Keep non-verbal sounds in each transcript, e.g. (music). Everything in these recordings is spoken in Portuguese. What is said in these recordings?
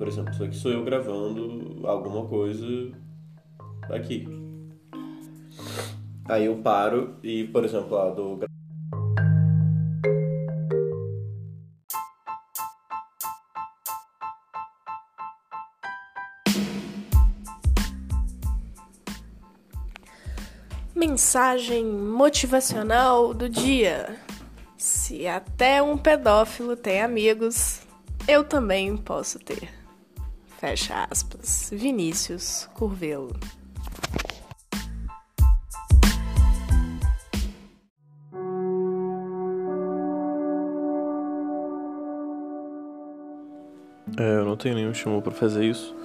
por exemplo, isso aqui sou eu gravando alguma coisa aqui. Aí eu paro e, por exemplo, lá do Mensagem motivacional do dia. Se até um pedófilo tem amigos, eu também posso ter. Fecha aspas. Vinícius Curvelo. É, eu não tenho nenhum estímulo para fazer isso.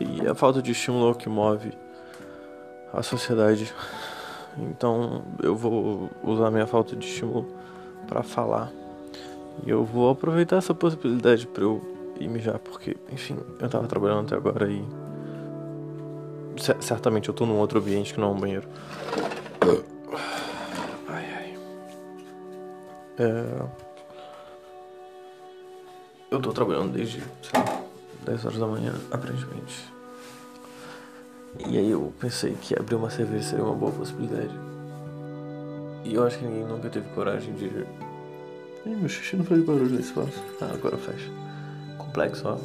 E a falta de estímulo é o que move a sociedade. Então eu vou usar minha falta de estímulo para falar. E eu vou aproveitar essa possibilidade para eu ir mijar, porque, enfim, eu tava trabalhando até agora e. Certamente eu tô num outro ambiente que não é um banheiro. Ai, ai. É... Eu tô trabalhando desde, sei lá, 10 horas da manhã, aparentemente. E aí eu pensei que abrir uma cerveja seria uma boa possibilidade. E eu acho que ninguém nunca teve coragem de. Ih, meu xixi não faz barulho nesse espaço. Ah, agora faz. Complexo, ó.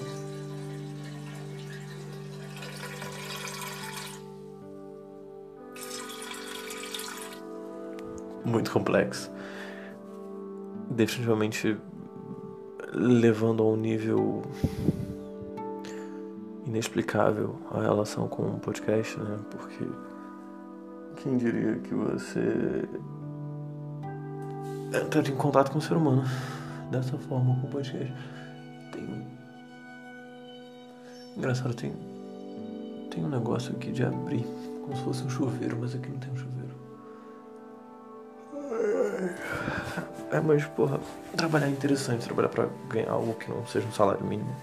Muito complexo. Definitivamente levando a um nível inexplicável a relação com o podcast, né? Porque quem diria que você entra em contato com o ser humano dessa forma com o podcast? Engraçado, tem. Tem um negócio aqui de abrir, como se fosse um chuveiro, mas aqui não tem um chuveiro. É, mas, porra, trabalhar é interessante, trabalhar pra ganhar algo que não seja um salário mínimo.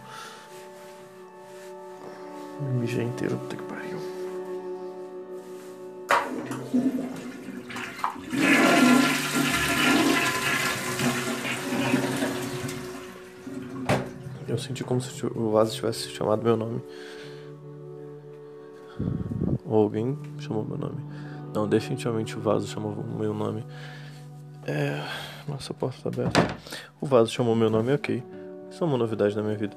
Me mijei inteiro, puta que pariu. Eu senti como se o vaso tivesse chamado meu nome. Ou alguém chamou meu nome. Não, definitivamente o vaso chamou meu nome. É. Nossa, a porta tá aberta. O vaso chamou meu nome, ok. Isso é uma novidade na minha vida.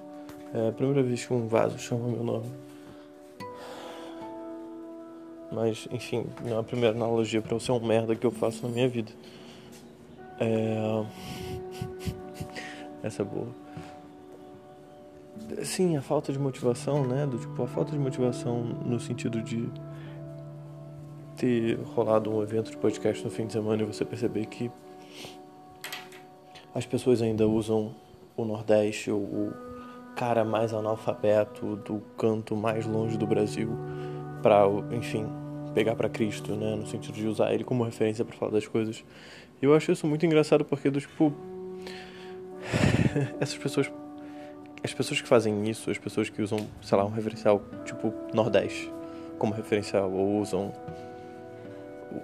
É a primeira vez que um vaso chama meu nome. Mas, enfim, não é a primeira analogia para eu ser um merda que eu faço na minha vida. É... (laughs) Essa é boa. Sim, a falta de motivação, né? Do, tipo, a falta de motivação no sentido de ter rolado um evento de podcast no fim de semana e você perceber que as pessoas ainda usam o Nordeste, o, cara mais analfabeto do canto mais longe do Brasil para, enfim, pegar para Cristo, né, no sentido de usar ele como referência para falar das coisas. E eu acho isso muito engraçado porque do tipo (laughs) essas pessoas as pessoas que fazem isso, as pessoas que usam, sei lá, um referencial tipo Nordeste como referencial ou usam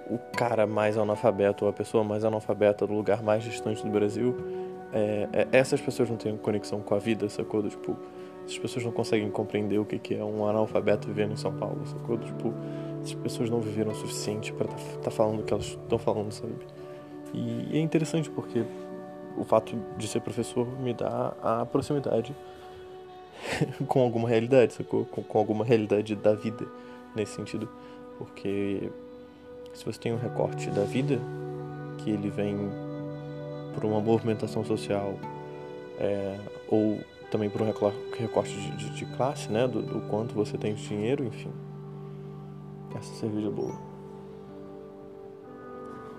o cara mais analfabeto ou a pessoa mais analfabeta do lugar mais distante do Brasil, é, é, essas pessoas não têm conexão com a vida, sacou? Tipo, essas pessoas não conseguem compreender o que, que é um analfabeto vivendo em São Paulo, sacou? Tipo, essas pessoas não viveram o suficiente para estar tá, tá falando o que elas estão falando, sabe? E, é interessante porque o fato de ser professor me dá a proximidade (laughs) com alguma realidade, sacou? Com, com alguma realidade da vida nesse sentido. Porque se você tem um recorte da vida, que ele vem por uma movimentação social, é, ou também por um recorte de, de, de classe, né, do, do, quanto você tem de dinheiro, enfim. Essa cerveja é boa.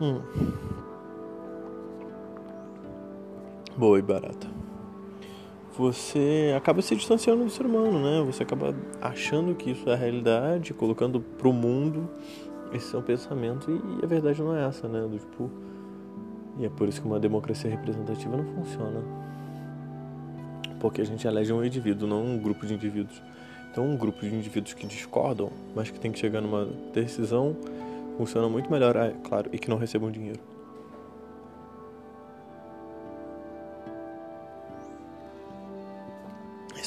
Hum. Boa e barata. Você acaba se distanciando do ser humano, né? Você acaba achando que isso é a realidade, colocando pro mundo esse um pensamento e a verdade não é essa, né? Do tipo, e é por isso que uma democracia representativa não funciona. Porque a gente elege um indivíduo, não um grupo de indivíduos. Então, um grupo de indivíduos que discordam, mas que tem que chegar numa decisão, funciona muito melhor, é claro, e que não recebam dinheiro.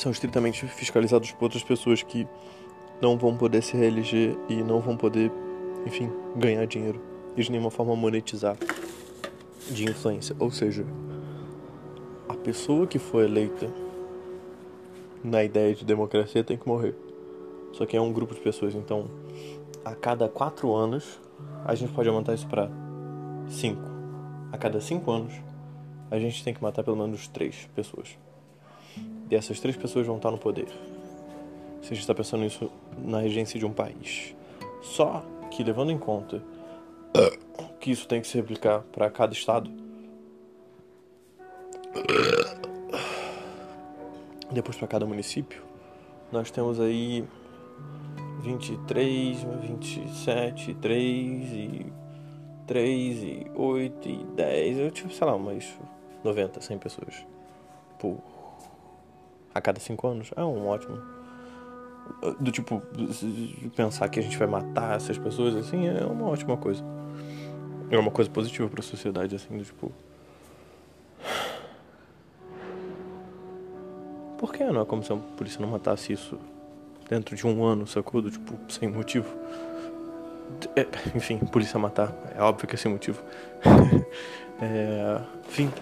São estritamente fiscalizados por outras pessoas que não vão poder se reeleger e não vão poder, enfim, ganhar dinheiro e de nenhuma forma monetizar de influência. Ou seja, a pessoa que foi eleita na ideia de democracia tem que morrer. Só que é um grupo de pessoas, então a cada quatro anos a gente pode aumentar isso para cinco. A cada cinco anos a gente tem que matar pelo menos três pessoas. E essas três pessoas vão estar no poder. Se a gente está pensando nisso na regência de um país. Só que levando em conta que isso tem que se replicar para cada estado. Depois para cada município, nós temos aí 23, 27, 3 e 3 e 8 e 10, eu tipo, sei lá, umas 90, 100 pessoas por a cada 5 anos. É um ótimo do tipo pensar que a gente vai matar essas pessoas assim é uma ótima coisa. É uma coisa positiva para a sociedade assim, do tipo Por que não é como se a polícia não matasse isso dentro de um ano, sacou? Do, tipo, sem motivo. É, enfim, polícia matar. É óbvio que é sem motivo. (laughs) é, enfim,